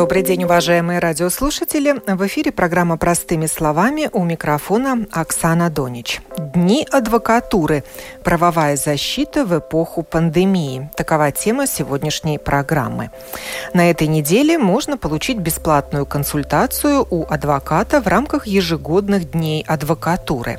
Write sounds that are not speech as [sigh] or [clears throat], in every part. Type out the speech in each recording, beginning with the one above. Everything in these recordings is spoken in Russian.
Добрый день, уважаемые радиослушатели. В эфире программа «Простыми словами» у микрофона Оксана Донич. Дни адвокатуры. Правовая защита в эпоху пандемии. Такова тема сегодняшней программы. На этой неделе можно получить бесплатную консультацию у адвоката в рамках ежегодных дней адвокатуры.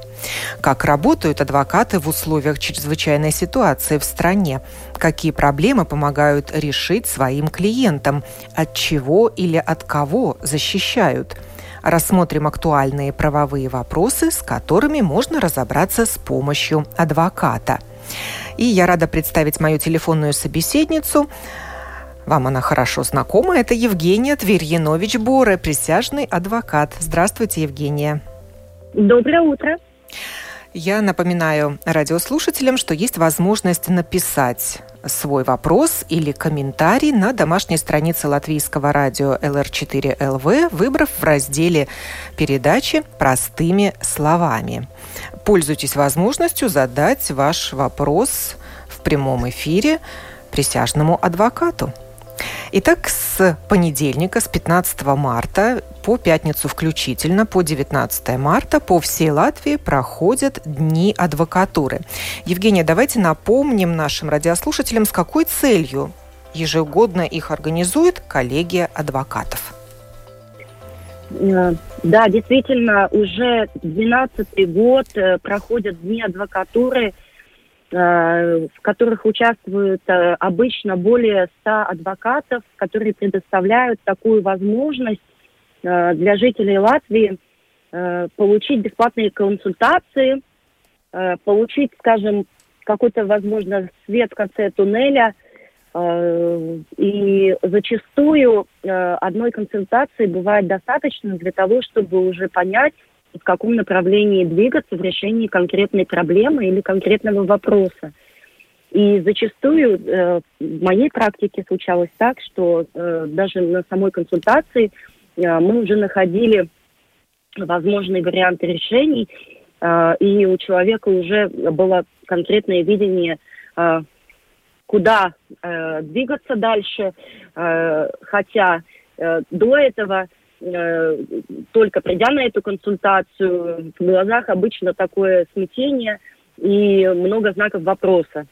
Как работают адвокаты в условиях чрезвычайной ситуации в стране? Какие проблемы помогают решить своим клиентам? От чего или от кого защищают? Рассмотрим актуальные правовые вопросы, с которыми можно разобраться с помощью адвоката. И я рада представить мою телефонную собеседницу. Вам она хорошо знакома. Это Евгения Тверьянович Боре, присяжный адвокат. Здравствуйте, Евгения. Доброе утро. Я напоминаю радиослушателям, что есть возможность написать свой вопрос или комментарий на домашней странице латвийского радио LR4LV, выбрав в разделе передачи простыми словами. Пользуйтесь возможностью задать ваш вопрос в прямом эфире присяжному адвокату. Итак, с понедельника, с 15 марта по пятницу включительно, по 19 марта по всей Латвии проходят Дни адвокатуры. Евгения, давайте напомним нашим радиослушателям, с какой целью ежегодно их организует коллегия адвокатов. Э, да, действительно, уже 12 год э, проходят Дни адвокатуры – Э, в которых участвуют обычно более 100 адвокатов, которые предоставляют такую возможность для жителей Латвии получить бесплатные консультации, получить, скажем, какой-то, возможно, свет в конце туннеля. И зачастую одной консультации бывает достаточно для того, чтобы уже понять, в каком направлении двигаться в решении конкретной проблемы или конкретного вопроса. И зачастую э, в моей практике случалось так, что э, даже на самой консультации э, мы уже находили возможные варианты решений, э, и у человека уже было конкретное видение, э, куда э, двигаться дальше, хотя э, до этого Э, только придя на эту консультацию, в глазах обычно такое смятение и много знаков вопроса.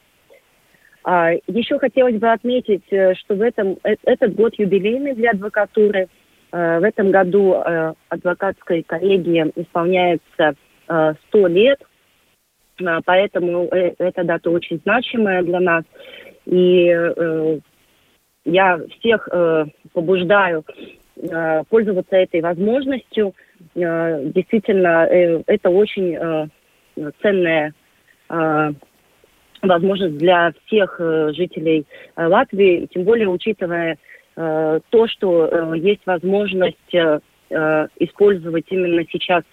А, еще хотелось бы отметить, что в этом, этот год юбилейный для адвокатуры. В этом году адвокатской коллегии исполняется 100 лет, поэтому эта дата очень значимая для нас. И я всех побуждаю Э, пользоваться этой возможностью. Э, действительно, э, это очень ценная возможность для всех жителей Латвии, тем более учитывая то, что есть возможность использовать именно сейчас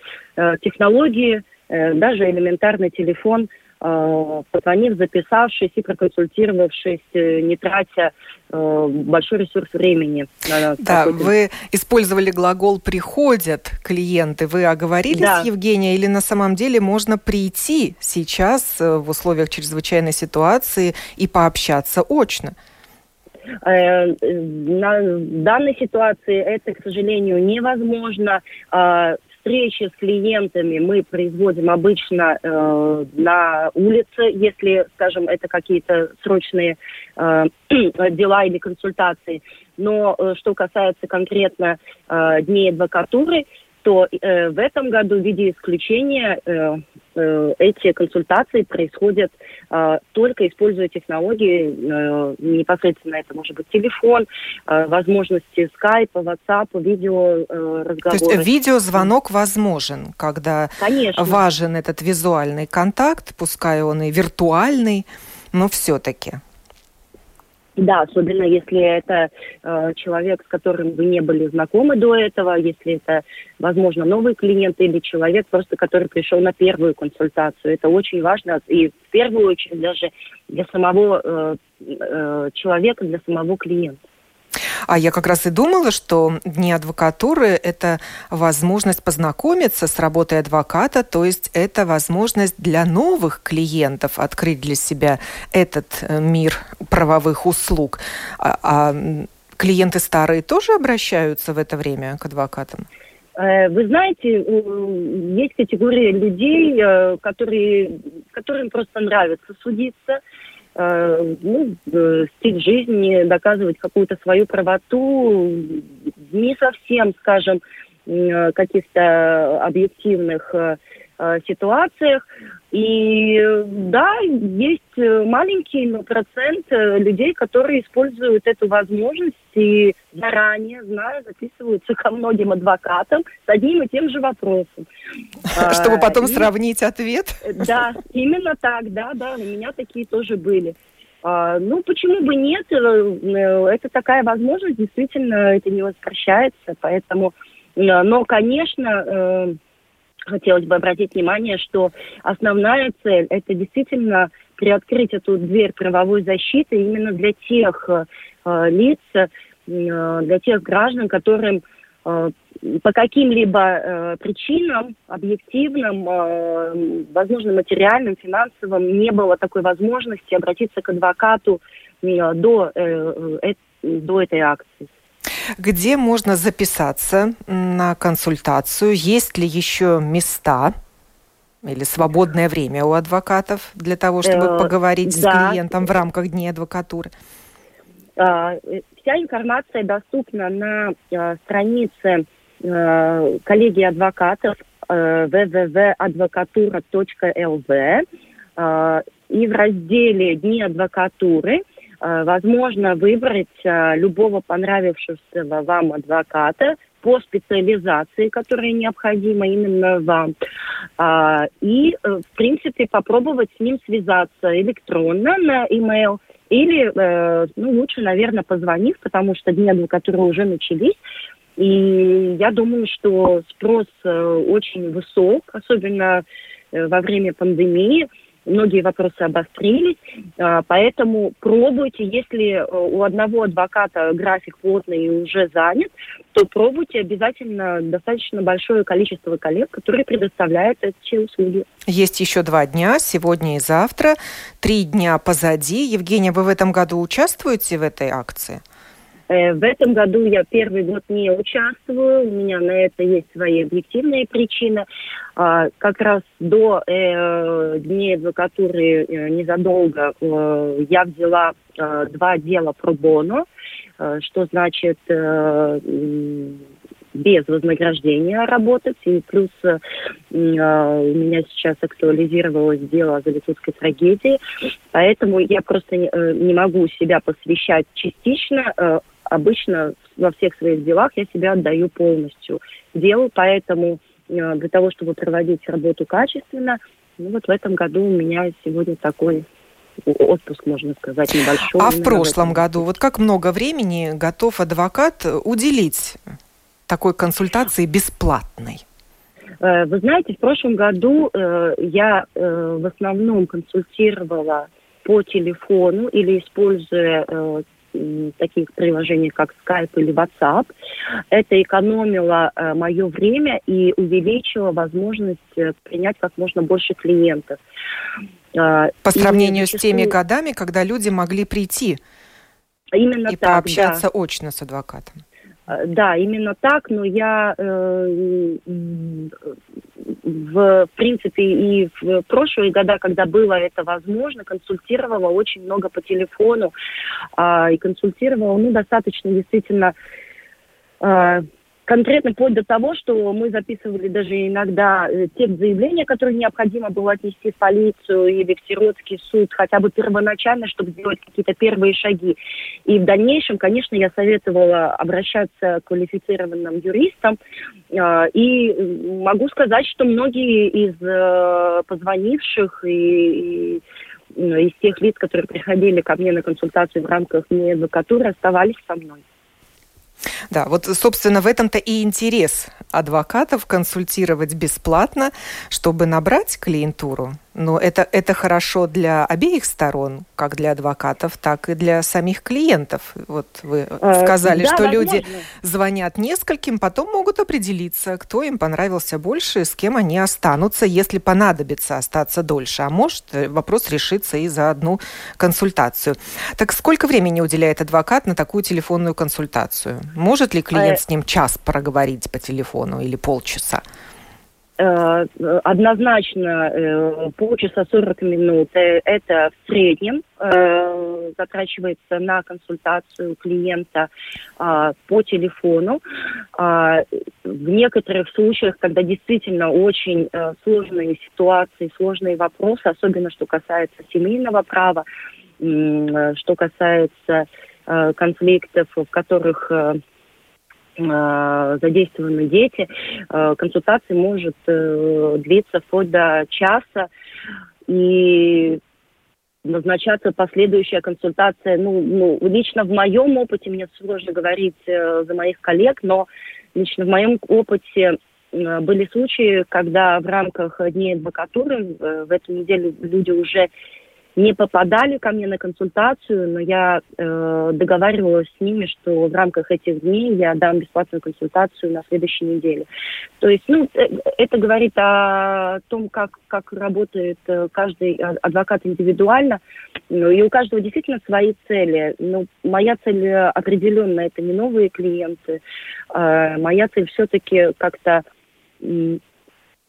технологии, даже элементарный телефон – Э, позвонив, записавшись и проконсультировавшись, э, не тратя э, большой ресурс времени. Да, вы использовали глагол «приходят клиенты». Вы оговорились, да. Евгения, или на самом деле можно прийти сейчас в условиях чрезвычайной ситуации и пообщаться очно? На данной ситуации это, к сожалению, невозможно. А, встречи с клиентами мы производим обычно э, на улице, если, скажем, это какие-то срочные э, [clears throat] дела или консультации. Но э, что касается конкретно э, дней адвокатуры, то э, в этом году в виде исключения э, э, эти консультации происходят э, только используя технологии, э, непосредственно это может быть телефон, э, возможности скайпа, ватсапа, видео э, разговоры. То есть видеозвонок возможен, когда Конечно. важен этот визуальный контакт, пускай он и виртуальный, но все-таки. Да, особенно если это э, человек, с которым вы не были знакомы до этого, если это, возможно, новый клиент или человек, просто который пришел на первую консультацию. Это очень важно и в первую очередь даже для самого э, э, человека, для самого клиента. А я как раз и думала, что дни адвокатуры – это возможность познакомиться с работой адвоката, то есть это возможность для новых клиентов открыть для себя этот э, мир правовых услуг. А, а клиенты старые тоже обращаются в это время к адвокатам? Э, вы знаете, есть категория людей, э, которые, которым просто нравится судиться, ну, стиль жизни, доказывать какую-то свою правоту, не совсем, скажем, каких-то объективных э, Э, ситуациях. И да, есть маленький но процент э, людей, которые используют эту возможность и заранее, зная, записываются ко многим адвокатам с одним и тем же вопросом. [laughs] Чтобы потом и, сравнить ответ? [laughs] Да, именно так, да, да, у меня такие тоже были. А, ну, почему бы нет? Э, это такая возможность, действительно, это не возвращается, поэтому... Но, конечно, хотелось бы обратить внимание, что основная цель – это действительно приоткрыть эту дверь правовой защиты именно для тех э, лиц, э, для тех граждан, которым э, по каким-либо э, причинам, объективным, э, возможно, материальным, финансовым, не было такой возможности обратиться к адвокату э, до, э, э, до этой акции. Где можно записаться на консультацию? Есть ли еще места? или свободное время у адвокатов для того, чтобы э, поговорить да. с клиентом в рамках Дней адвокатуры? А, вся информация доступна на а, странице а, коллегии адвокатов www.advocatura.lv и в разделе «Дни адвокатуры» Э, возможно выбрать э, любого понравившегося вам адвоката по специализации, которая необходима именно вам. А, и, э, в принципе, попробовать с ним связаться электронно на email или, ну, лучше, наверное, позвонив, потому что дни адвокатуры уже начались. И я думаю, что спрос очень высок, особенно во время пандемии многие вопросы обострились, а, поэтому пробуйте, если э, у одного адвоката график плотный и уже занят, то пробуйте обязательно достаточно большое количество коллег, которые предоставляют эти услуги. Есть еще два дня, сегодня и завтра, три дня позади. Евгения, вы в этом году участвуете в этой акции? Э, в этом году я первый год не участвую, у меня на это есть свои объективные причины. А, как раз до э, Дней адвокатуры э, незадолго я взяла два дела про боно, что значит без вознаграждения работать. И плюс э, у меня сейчас актуализировалось дело о Залитутской трагедии. Поэтому я просто не, не могу себя посвящать частично обычно во всех своих делах я себя отдаю полностью делу, поэтому э, для того, чтобы проводить работу качественно, ну вот в этом году у меня сегодня такой отпуск, можно сказать, небольшой. А в прошлом году, вот как много времени готов адвокат уделить такой консультации бесплатной? Э, вы знаете, в прошлом году э, я в основном консультировала по телефону или используя таких приложений, как Skype или WhatsApp. Это экономило э, мое время и увеличило возможность э, принять как можно больше клиентов. Э, По сравнению и, с теми годами, когда люди могли прийти Именно и так, пообщаться да. очно с адвокатом. Да, именно так, но я э, в принципе и в прошлые года, когда было это возможно, консультировала очень много по телефону э, и консультировала, ну, достаточно действительно э, конкретно вплоть до того, что мы записывали даже иногда э, текст заявления, который необходимо было отнести в полицию или в сиротский суд, хотя бы первоначально, чтобы сделать какие-то первые шаги. И в дальнейшем, конечно, я советовала обращаться к квалифицированным юристам. Э, и могу сказать, что многие из э, позвонивших и, из тех лиц, которые приходили ко мне на консультацию в рамках адвокатуры, оставались со мной. Да, вот, собственно, в этом-то и интерес адвокатов консультировать бесплатно, чтобы набрать клиентуру Но это, это хорошо для обеих сторон, как для адвокатов, так и для самих клиентов. Вот вы э, сказали, да, что возможно. люди звонят нескольким, потом могут определиться, кто им понравился больше, с кем они останутся, если понадобится остаться дольше. А может, э, вопрос решится и за одну консультацию. Так сколько времени уделяет адвокат на такую телефонную консультацию? Может ли клиент э, с ним час проговорить по телефону или полчаса? Э, однозначно э, полчаса 40 минут э, это в среднем затрачивается на консультацию клиента по телефону. В некоторых случаях, когда действительно очень сложные ситуации, сложные вопросы, особенно что касается семейного права, что касается конфликтов, в которых задействованы дети. Э, консультация может э, длиться вплоть до часа. И назначаться последующая консультация. Ну, ну, лично в моем опыте, мне сложно говорить за моих коллег, но лично в моем опыте были случаи, когда в рамках дней адвокатуры в эту неделю люди уже не попадали ко мне на консультацию, но я э, договаривалась с ними, что в рамках этих дней я дам бесплатную консультацию на следующей неделе. То есть, ну, э, это говорит о том, как, как работает э, каждый адвокат индивидуально. Ну, и у каждого действительно свои цели. Ну, моя цель определенно это не новые клиенты. Э, моя цель все-таки как-то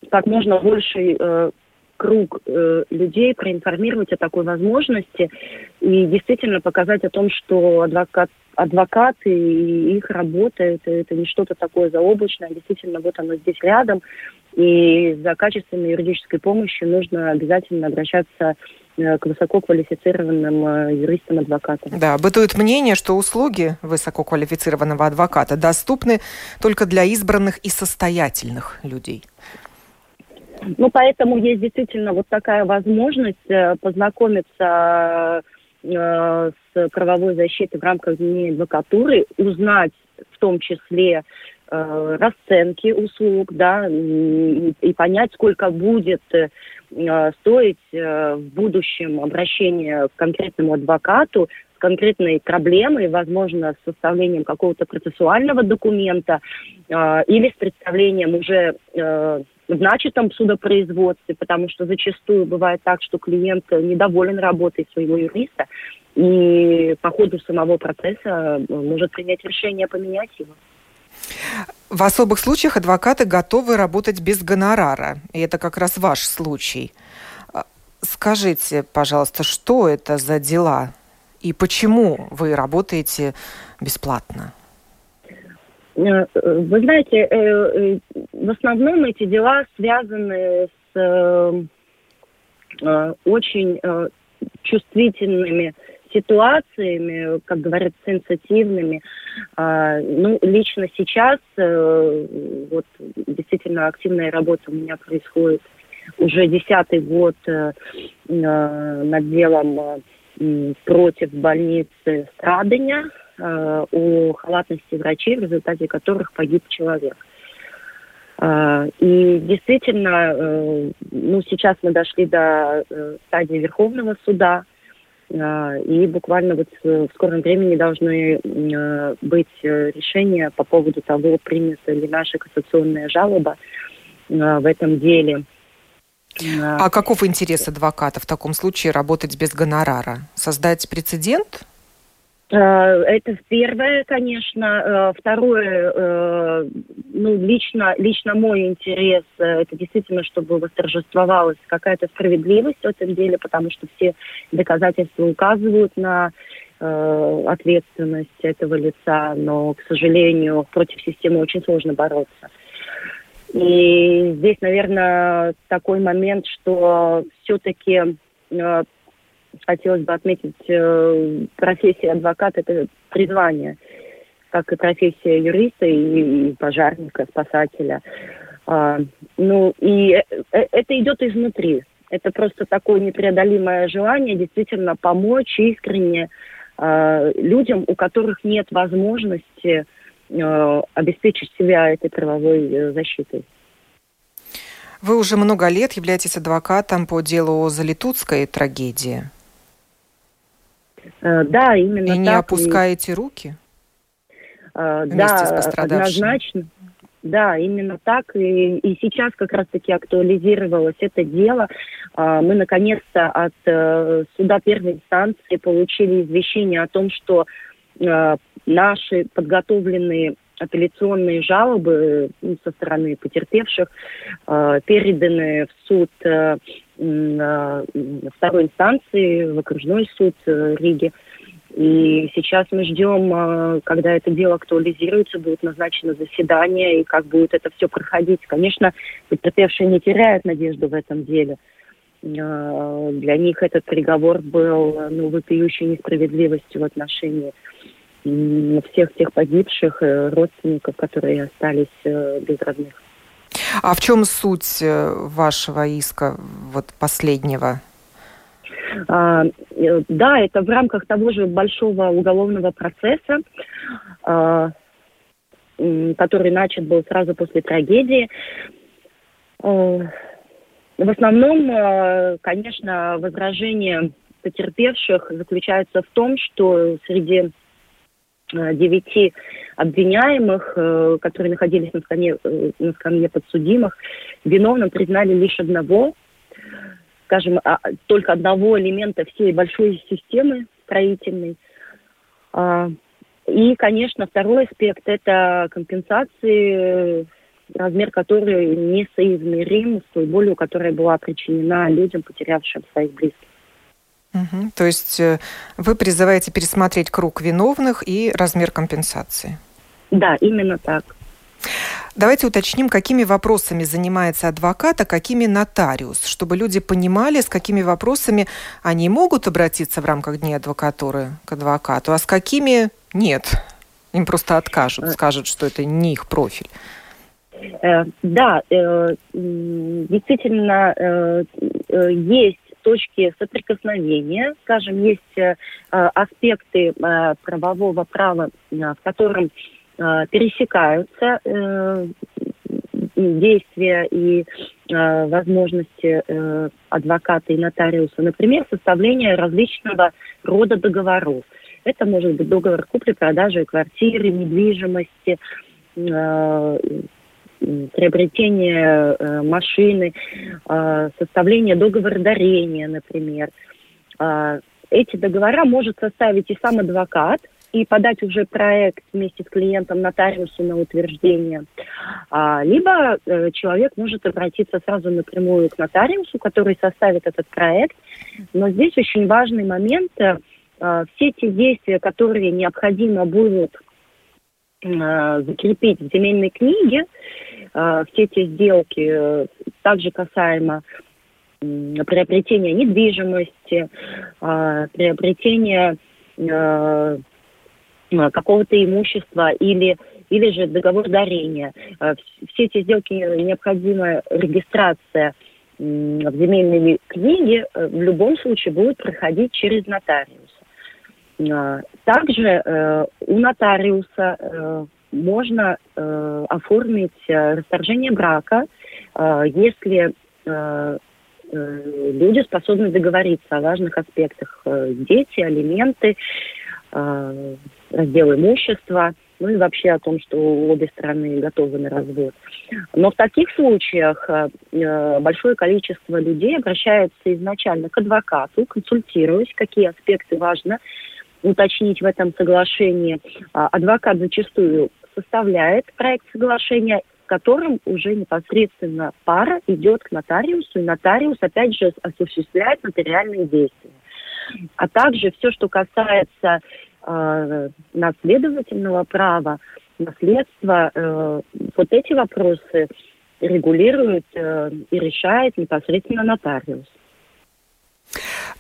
как можно больше э, круг э, людей, проинформировать о такой возможности и действительно показать о том, что адвокат, адвокаты и их работа это, это не что-то такое заоблачное, действительно вот оно здесь рядом, и за качественной юридической помощью нужно обязательно обращаться э, к высококвалифицированным э, юристам-адвокатам. Да, бытует мнение, что услуги высококвалифицированного адвоката доступны только для избранных и состоятельных людей. Ну, поэтому есть действительно вот такая возможность э, познакомиться э, с правовой защитой в рамках Дней адвокатуры, узнать в том числе э, расценки услуг, да, и, понять, сколько будет стоить в будущем обращение к конкретному адвокату с конкретной проблемой, возможно, с составлением какого-то процессуального документа или с представлением уже начатом судопроизводстве, потому что зачастую бывает так, что клиент недоволен работой своего юриста, и по ходу самого процесса может принять решение поменять его. В особых случаях адвокаты готовы работать без гонорара, и это как раз ваш случай. А, скажите, пожалуйста, что это за дела и почему вы работаете бесплатно? Э, вы знаете, э, э, в основном эти дела связаны с очень чувствительными ситуациями, как говорят, сенситивными. А, ну, лично сейчас вот действительно активная работа у меня происходит уже десятый год над делом против больницы Страдания э, о халатности врачей, в результате которых погиб человек. Э, и действительно, э, ну, сейчас мы дошли до э, стадии Верховного суда, э, и буквально вот в скором времени должны э, быть решения по поводу того, примется ли наша кассационная жалоба э, в этом деле – а каков интерес адвоката в таком случае работать без гонорара? Создать прецедент? Э, это первое, конечно. Э, второе, э, ну, лично, лично мой интерес, это действительно, чтобы восторжествовалась какая-то справедливость в этом деле, потому что все доказательства указывают на ответственность этого лица, но, к сожалению, против системы очень сложно бороться. И здесь, наверное, такой момент, что все-таки хотелось бы отметить, э, профессия адвоката – это призвание, как и профессия юриста и, пожарника, спасателя. А, ну, и э, э, это идет изнутри. Это просто такое непреодолимое желание действительно помочь искренне э, людям, у которых нет возможности обеспечить себя этой правовой защитой. Вы уже много лет являетесь адвокатом по делу о Залитутской трагедии. Э, да, именно и так. Не опускаете руки? Э, да, однозначно. Да, именно так. И, и сейчас как раз-таки актуализировалось это дело. А, мы наконец-то от э, суда первой инстанции получили извещение о том, что наши подготовленные апелляционные жалобы со стороны потерпевших э, переданы в суд э, э, второй инстанции, в окружной суд э, Риги. И сейчас мы ждем, э, когда это дело актуализируется, будет назначено заседание, и как будет это все проходить. Конечно, потерпевшие не теряют надежду в этом деле. Э, для них этот приговор был ну, вопиющей несправедливостью в отношении всех тех погибших, родственников, которые остались без родных. А в чем суть э, вашего иска, вот последнего? А, да, это в рамках того же большого уголовного процесса, а, который начат был сразу после трагедии. А, в основном, конечно, возражение потерпевших заключается в том, что среди Э, девяти обвиняемых, э, которые находились на скамье, э, на скамье подсудимых, виновным признали лишь одного, скажем, а, только одного элемента всей большой системы строительной. А, и, конечно, второй аспект – это компенсации, размер которой несоизмерим с той болью, которая была причинена людям, потерявшим своих близких. Угу. То есть э, вы призываете пересмотреть круг виновных и размер компенсации? Да, именно так. Давайте уточним, какими вопросами занимается адвокат, а какими нотариус, чтобы люди понимали, с какими вопросами они могут обратиться в рамках Дней адвокатуры к адвокату, а с какими нет. Им просто откажут, э. скажут, что это не их профиль. Э, да, действительно, есть точки соприкосновения, скажем, есть э, аспекты э, правового права, э, в котором э, пересекаются э, действия и э, возможности э, адвоката и нотариуса, например, составление различного рода договоров. Это может быть договор купли-продажи квартиры, недвижимости, э, приобретение э, машины, э, составление договора дарения, например. Э, эти договора может составить и сам адвокат, и подать уже проект вместе с клиентом нотариусу на утверждение. А, либо э, человек может обратиться сразу напрямую к нотариусу, который составит этот проект. Но здесь очень важный момент. Все те действия, которые необходимо будут закрепить в земельной книге, э, все эти сделки э, также касаемо приобретения недвижимости, э, приобретения э, какого-то имущества или, или же договор дарения. Все эти сделки необходима регистрация в земельной книге в любом случае будет проходить через нотариуса. Также у нотариуса можно э, оформить э, расторжение брака, э, если э, э, люди способны договориться о важных аспектах. Э, дети, алименты, э, раздел имущества, ну и вообще о том, что обе стороны готовы на развод. Но в таких случаях э, э большое количество людей обращаются изначально к адвокату, консультируясь, какие аспекты важно уточнить в этом соглашении. А, адвокат зачастую составляет проект соглашения, в котором уже непосредственно пара идет к нотариусу, и нотариус опять же осуществляет нотариальные действия. А также все, что касается э, наследовательного права, наследства, э, вот эти вопросы регулирует э, и решает непосредственно нотариус.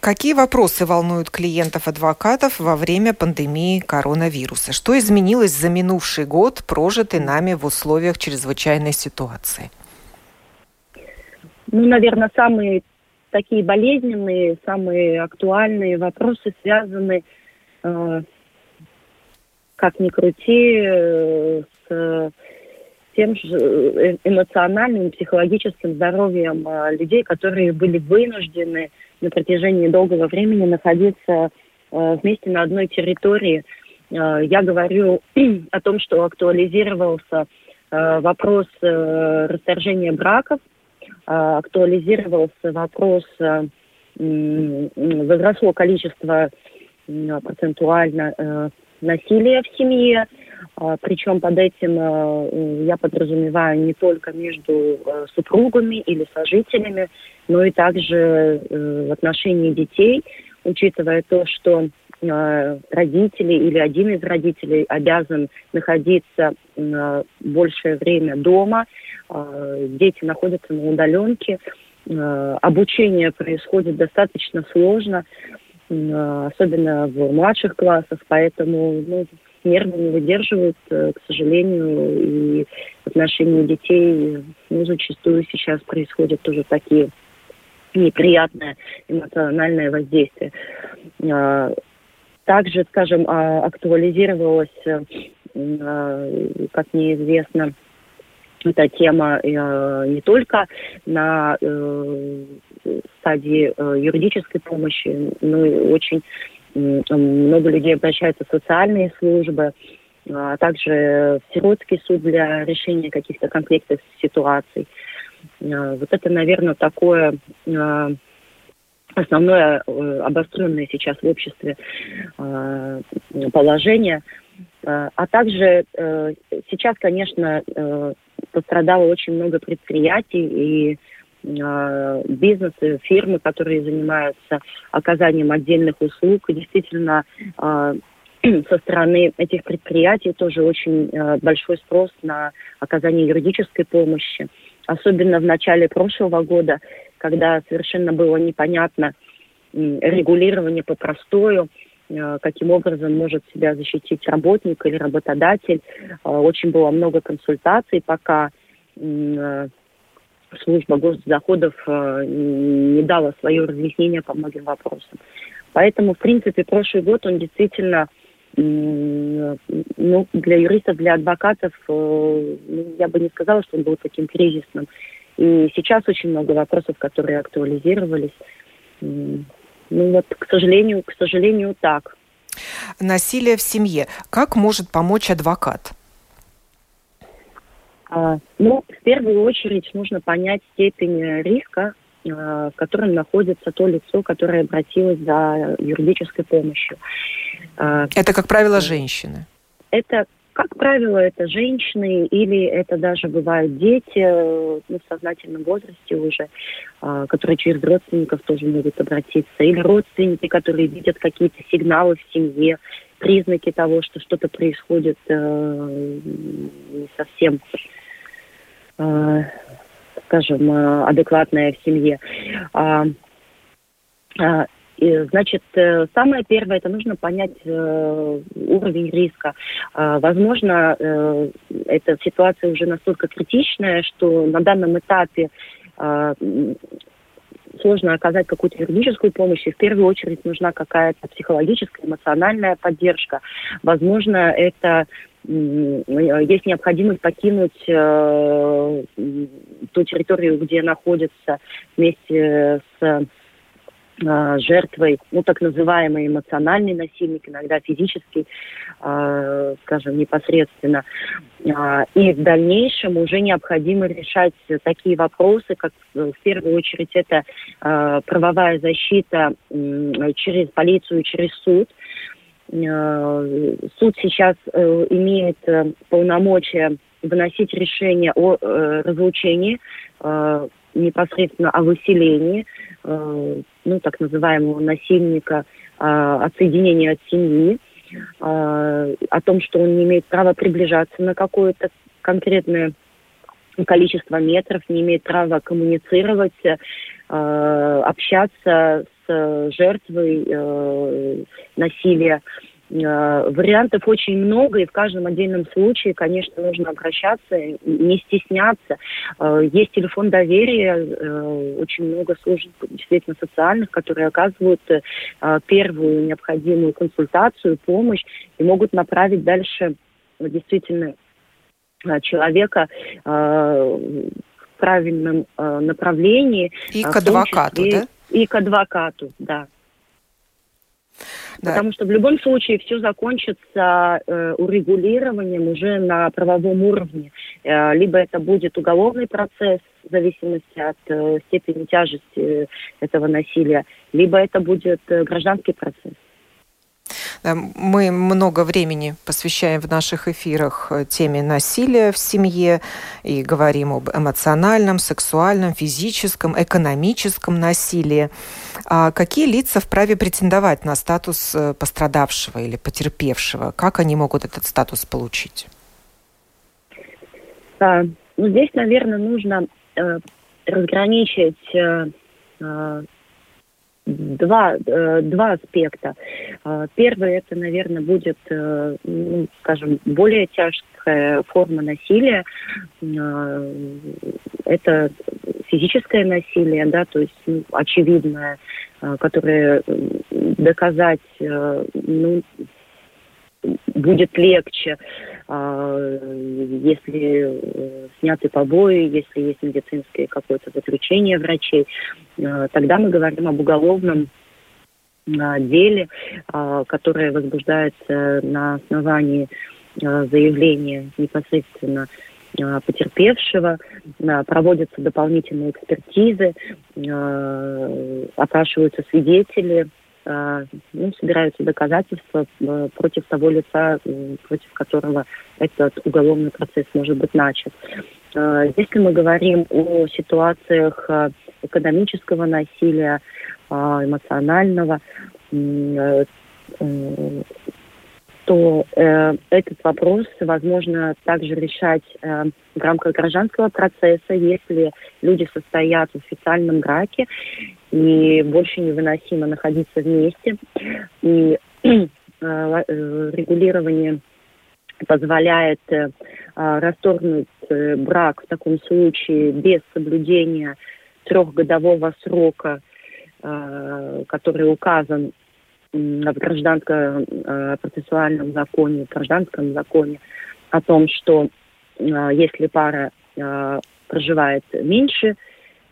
Какие вопросы волнуют клиентов-адвокатов во время пандемии коронавируса? Что изменилось за минувший год, прожитый нами в условиях чрезвычайной ситуации? Ну, наверное, самые такие болезненные, самые актуальные вопросы связаны, э, как ни крути, э, с тем же э, эмоциональным, психологическим здоровьем людей, которые были вынуждены на протяжении долгого времени находиться вместе на одной территории. Я говорю [clears throat] о том, что актуализировался вопрос расторжения браков, актуализировался вопрос возросло количество процентуально насилия в семье, причем под этим э, я подразумеваю не только между э, супругами или сожителями, но и также э, в отношении детей, учитывая то, что родители или один из родителей обязан находиться большее время дома, дети находятся на удаленке, обучение происходит достаточно сложно, особенно в младших классах, поэтому ну, нервы не выдерживают, э, к сожалению, и в отношении детей ну, зачастую сейчас происходят тоже такие неприятное эмоциональное воздействие. А, также, скажем, а, актуализировалась, э, а, как мне известно, эта тема э, не только на стадии юридической помощи, но и очень много людей обращаются в социальные службы, а также в сиротский суд для решения каких-то конфликтов ситуаций. А, вот это, наверное, такое а, основное э, обостренное сейчас в обществе положение. А также э, сейчас, конечно, э, пострадало очень много предприятий и бизнесы, фирмы, которые занимаются оказанием отдельных услуг. И действительно, э, [clears throat] со стороны этих предприятий тоже очень э, большой спрос на оказание юридической помощи. Особенно в начале прошлого года, когда совершенно было непонятно регулирование по простою, каким образом может себя защитить работник или работодатель. Очень было много консультаций, пока служба госдоходов э, не дала свое разъяснение по многим вопросам. Поэтому, в принципе, прошлый год он действительно ну, для юристов, для адвокатов, э, ну, я бы не сказала, что он был таким кризисным. И сейчас очень много вопросов, которые актуализировались. Ну вот, к сожалению, к сожалению, так. Насилие в семье. Как может помочь адвокат? А, ну, в первую очередь нужно понять степень риска, а, в котором находится то лицо, которое обратилось за юридической помощью. А, это, как правило, женщины. Это, как правило, это женщины или это даже бывают дети ну, в сознательном возрасте уже, которые через родственников тоже могут обратиться, или родственники, которые видят какие-то сигналы в семье, признаки того, что что-то происходит э, не совсем Э, скажем, э, адекватная в семье. А, а, значит, э, самое первое, это нужно понять э, уровень риска. Э, возможно, э, эта ситуация уже настолько критичная, что на данном этапе э, сложно оказать какую-то юридическую помощь, и в первую очередь нужна какая-то психологическая, эмоциональная поддержка. Возможно, это есть необходимость покинуть э, ту территорию, где находится вместе с э, жертвой, ну, так называемый эмоциональный насильник, иногда физический, э, скажем, непосредственно. Э, и в дальнейшем уже необходимо решать такие вопросы, как в первую очередь это э, правовая защита э, через полицию, через суд, Э, суд сейчас э, имеет э, полномочия выносить решение о разлучении, непосредственно о выселении, ну, так называемого насильника, отсоединения от семьи, о том, что он не имеет права приближаться на какое-то конкретное количество метров, не имеет права коммуницировать, общаться с жертвой э, насилия. Э, вариантов очень много, и в каждом отдельном случае, конечно, нужно обращаться, не стесняться. Э, есть телефон доверия, очень много служб действительно социальных, которые оказывают первую необходимую консультацию, помощь и могут направить дальше действительно человека в правильном направлении. И к адвокату, числе, да? И к адвокату, да. Да. Потому что в любом случае все закончится э, урегулированием уже на правовом уровне. Э, либо это будет уголовный процесс в зависимости от э, степени тяжести этого насилия, либо это будет э, гражданский процесс. Мы много времени посвящаем в наших эфирах э, теме насилия в семье и говорим об эмоциональном, сексуальном, физическом, экономическом насилии. А какие лица вправе претендовать на статус э, пострадавшего или потерпевшего? Как они могут этот статус получить? А, ну, здесь, наверное, нужно э, разграничить э, э два, э, два аспекта. Э, первый это, наверное, будет, э, ну, скажем, более тяжкая форма насилия. Это физическое насилие, да, то есть ну, очевидное, которое доказать ну, будет легче, если сняты побои, если есть медицинское какое-то заключение врачей. Э, тогда мы говорим об уголовном э, деле, э, которое возбуждается на основании заявления непосредственно потерпевшего, проводятся дополнительные экспертизы, опрашиваются свидетели, ну, собираются доказательства против того лица, против которого этот уголовный процесс может быть начат. Если мы говорим о ситуациях экономического насилия, эмоционального, э, э, то этот вопрос возможно также решать э, в рамках гражданского процесса, если люди состоят в официальном браке и больше невыносимо находиться вместе. И [clears throat] э, э регулирование позволяет э, расторгнуть э, брак в таком случае без соблюдения трехгодового срока, э, который указан в гражданском э, процессуальном законе, в гражданском законе о том, что э, если пара проживает меньше,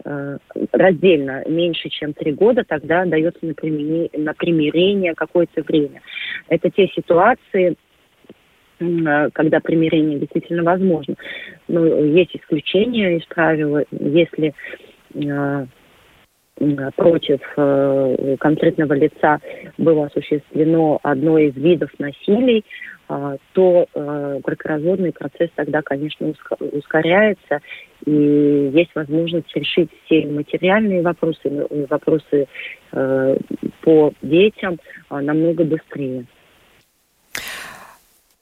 раздельно меньше, чем три года, тогда дается на примирение, на примирение какое-то время. Это те ситуации, когда примирение действительно возможно. Но есть исключения из правила. Если Э, против э, конкретного лица было осуществлено одно из видов насилий, э, то бракоразводный процесс тогда, конечно, ускоряется, и есть возможность решить все материальные вопросы, вопросы по детям намного быстрее.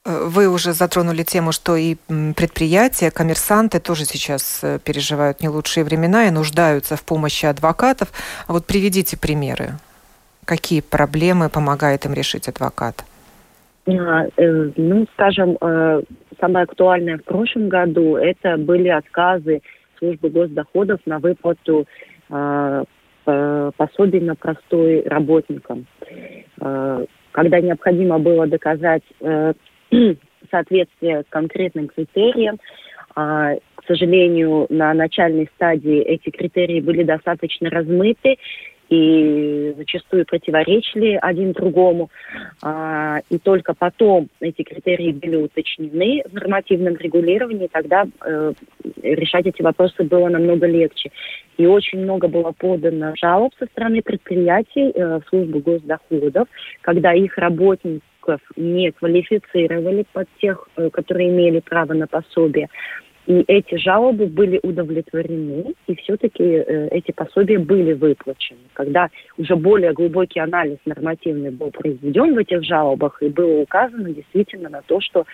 Вы уже затронули тему, что и предприятия, коммерсанты тоже сейчас э, переживают не лучшие времена и нуждаются в помощи адвокатов. А вот приведите примеры. Какие проблемы помогает им решить адвокат? А, э, ну, скажем, э, самое актуальное в прошлом году это были отказы службы госдоходов на выплату пособий на простой работникам. Когда необходимо было доказать соответствие конкретным критериям. А, к сожалению, на начальной стадии эти критерии были достаточно размыты и зачастую противоречили один другому. А, и только потом эти критерии были уточнены в нормативном регулировании, тогда э, решать эти вопросы было намного легче. И очень много было подано жалоб со стороны предприятий э, в службу госдоходов, когда их работники сотрудников не квалифицировали под тех, э, которые имели право на пособие. И эти жалобы были удовлетворены, и все-таки э, эти пособия были выплачены. Когда уже более глубокий анализ нормативный был произведен в этих жалобах, и было указано действительно на то, что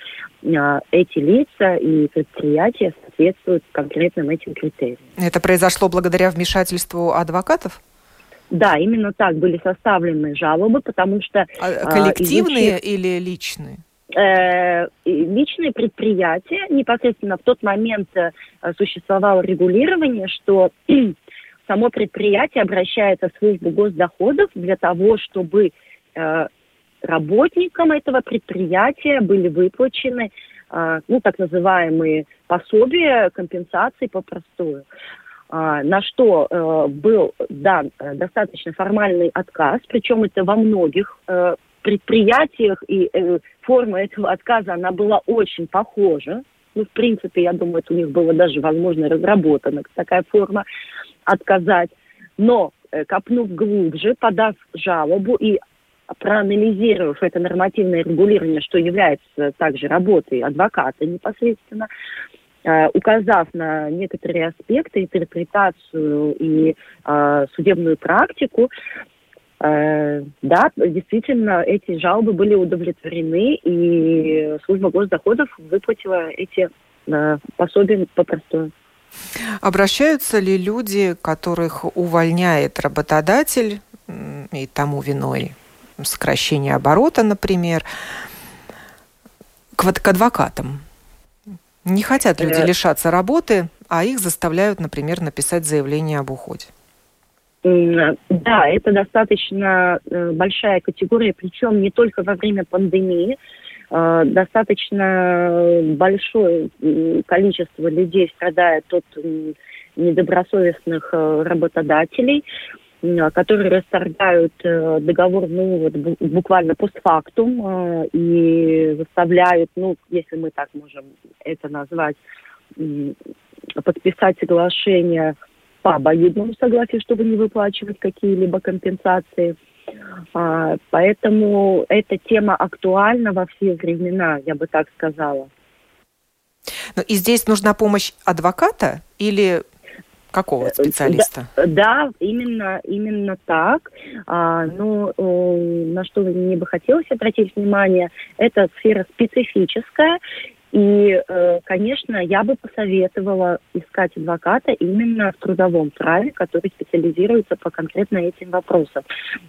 э, эти лица и предприятия соответствуют конкретным этим критериям. Это произошло благодаря вмешательству адвокатов? Да, именно так были составлены жалобы, потому что... А, а коллективные изучив... или личные? Э, личные предприятия, непосредственно в тот момент э, существовало регулирование, что [clears throat] само предприятие обращается в службу госдоходов для того, чтобы э, работникам этого предприятия были выплачены ну, так называемые пособия, компенсации попростую. На что был дан достаточно формальный отказ, причем это во многих предприятиях, и форма этого отказа, она была очень похожа. Ну, в принципе, я думаю, это у них было даже, возможно, разработана такая форма отказать. Но э, копнув глубже, подав жалобу и проанализировав это нормативное регулирование, что является также работой адвоката непосредственно, э, указав на некоторые аспекты, интерпретацию и э, судебную практику, Э, да, действительно, эти жалобы были удовлетворены, и служба госдоходов выплатила эти э, пособия попросту. Обращаются ли люди, которых увольняет работодатель, и тому виной сокращение оборота, например, к, к адвокатам? Не хотят люди э. лишаться работы, а их заставляют, например, написать заявление об уходе. Да, это достаточно э, большая категория, причем не только во время пандемии. Э, достаточно большое количество людей страдает от недобросовестных э, работодателей, которые расторгают договор ну, вот, буквально постфактум и заставляют, ну, если мы так можем это назвать, подписать соглашение по обоюдному согласию, чтобы не выплачивать какие-либо компенсации. А, поэтому эта тема актуальна во все времена, я бы так сказала. Ну, и здесь нужна помощь адвоката или какого э, специалиста? Да, да именно, именно так. А, но э, на что мне бы хотелось обратить внимание, это сфера специфическая, и, э, конечно, я бы посоветовала искать адвоката именно в трудовом праве, который специализируется по конкретно этим вопросам,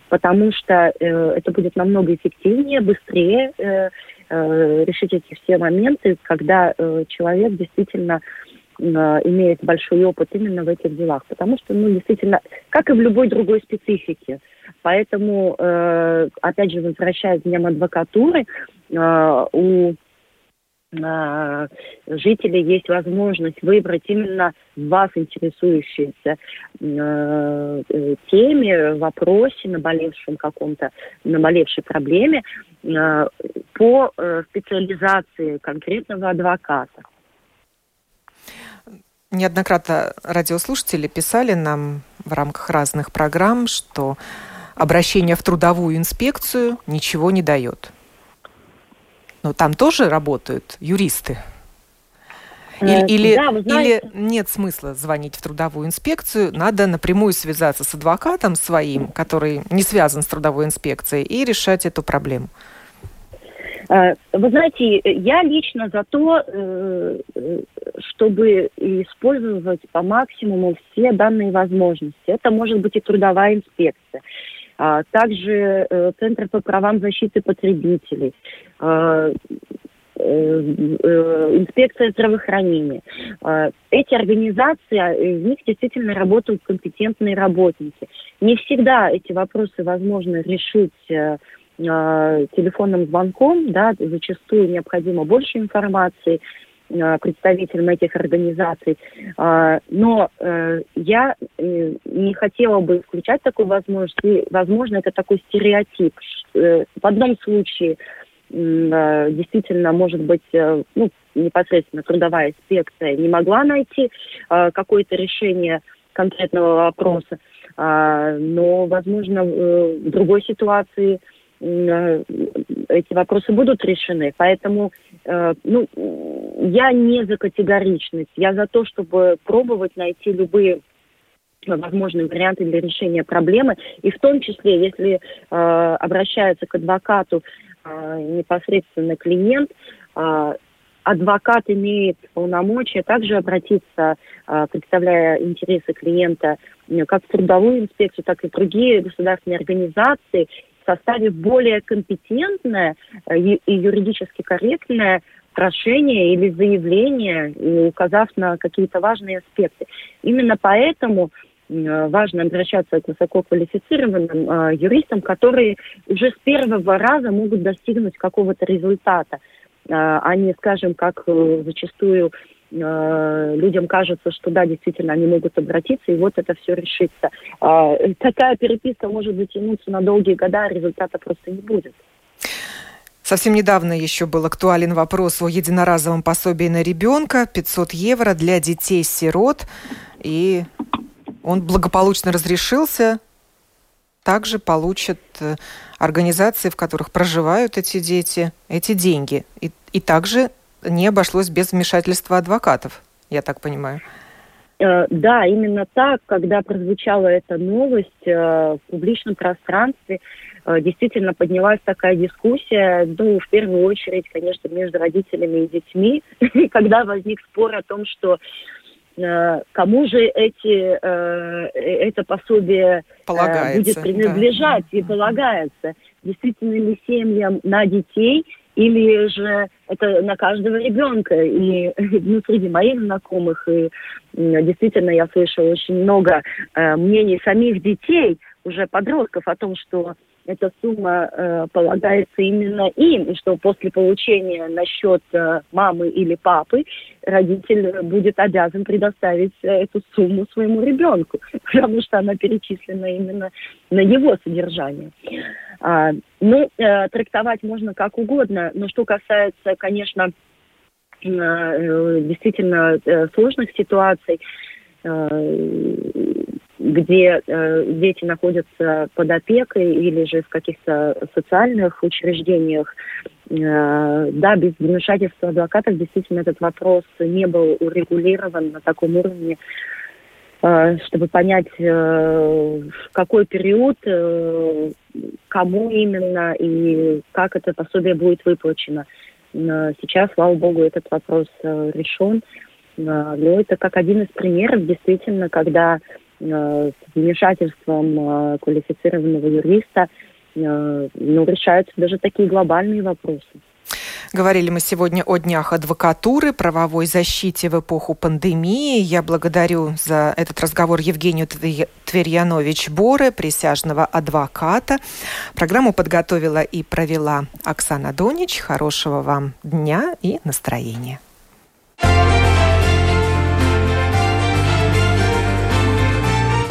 потому что э, это будет намного эффективнее, быстрее э, решить эти все моменты, когда человек действительно имеет большой опыт именно в этих делах, потому что, ну, действительно, как и в любой другой специфике. Поэтому, опять же, возвращаясь к дням адвокатуры, у жителей есть возможность выбрать именно вас интересующиеся э, теме, вопросе, наболевшем каком-то, наболевшей проблеме э, по э, специализации конкретного адвоката. Неоднократно радиослушатели писали нам в рамках разных программ, что обращение в трудовую инспекцию ничего не дает. Но там тоже работают юристы. Или, или, да, или нет смысла звонить в трудовую инспекцию, надо напрямую связаться с адвокатом своим, который не связан с трудовой инспекцией, и решать эту проблему. Э, вы знаете, я лично за то, э, чтобы использовать по максимуму все данные возможности. Это может быть и трудовая инспекция, также э, Центр по правам защиты потребителей, а, э, э, инспекция здравоохранения. А, эти организации, в них действительно работают компетентные работники. Не всегда эти вопросы возможно решить телефонным звонком, да, зачастую необходимо больше информации, Э, представителям этих организаций. А, но э, я э, не хотела бы исключать такую возможность. Возможно, это такой стереотип. В одном случае действительно, может быть, ну, непосредственно трудовая инспекция не могла найти какое-то решение конкретного вопроса, а, но, возможно, в другой ситуации эти вопросы будут решены. Поэтому э, ну, я не за категоричность, я за то, чтобы пробовать найти любые возможные варианты для решения проблемы. И в том числе, если э, обращается к адвокату э, непосредственно клиент, э, адвокат имеет полномочия также обратиться, э, представляя интересы клиента, как в трудовую инспекцию, так и в другие государственные организации составив более компетентное э, и юридически корректное прошение или заявление, и указав на какие-то важные аспекты. Именно поэтому э, важно обращаться к высококвалифицированным э, юристам, которые уже с первого раза могут достигнуть какого-то результата. а не, скажем, как зачастую людям кажется, что да, действительно, они могут обратиться, и вот это все решится. Такая переписка может затянуться на долгие года, а результата просто не будет. Совсем недавно еще был актуален вопрос о единоразовом пособии на ребенка 500 евро для детей-сирот. И он благополучно разрешился. Также получат э, организации, в которых проживают эти дети, эти деньги. И, и также не обошлось без вмешательства адвокатов, я так понимаю. Э, да, именно так, когда прозвучала эта новость э, в публичном пространстве, действительно поднялась такая дискуссия, ну, в первую очередь, конечно, между родителями и детьми, [laughs] когда возник спор о том, что Э, кому же эти, э, это пособие э, полагается, будет принадлежать да. и полагается. Действительно ли семьям на детей или же это на каждого ребенка. И [laughs] ну, среди моих знакомых, и действительно я слышала очень много э, мнений самих детей, уже подростков, о том, что эта сумма э, полагается именно им, и что после получения на счет э, мамы или папы родитель будет обязан предоставить э, эту сумму своему ребенку, [laughs] потому что она перечислена именно на его содержание. А, ну, э, трактовать можно как угодно, но что касается, конечно, э, действительно э, сложных ситуаций, э, где э, дети находятся под опекой или же в каких-то социальных учреждениях. Э, да, без вмешательства адвокатов действительно этот вопрос не был урегулирован на таком уровне, э, чтобы понять, э, в какой период, э, кому именно и как это пособие будет выплачено. Сейчас, слава богу, этот вопрос решен. Но это как один из примеров, действительно, когда с вмешательством э, квалифицированного юриста э, ну, решаются даже такие глобальные вопросы. Говорили мы сегодня о днях адвокатуры, правовой защите в эпоху пандемии. Я благодарю за этот разговор Евгению Тверьянович Боре, присяжного адвоката. Программу подготовила и провела Оксана Донич. Хорошего вам дня и настроения.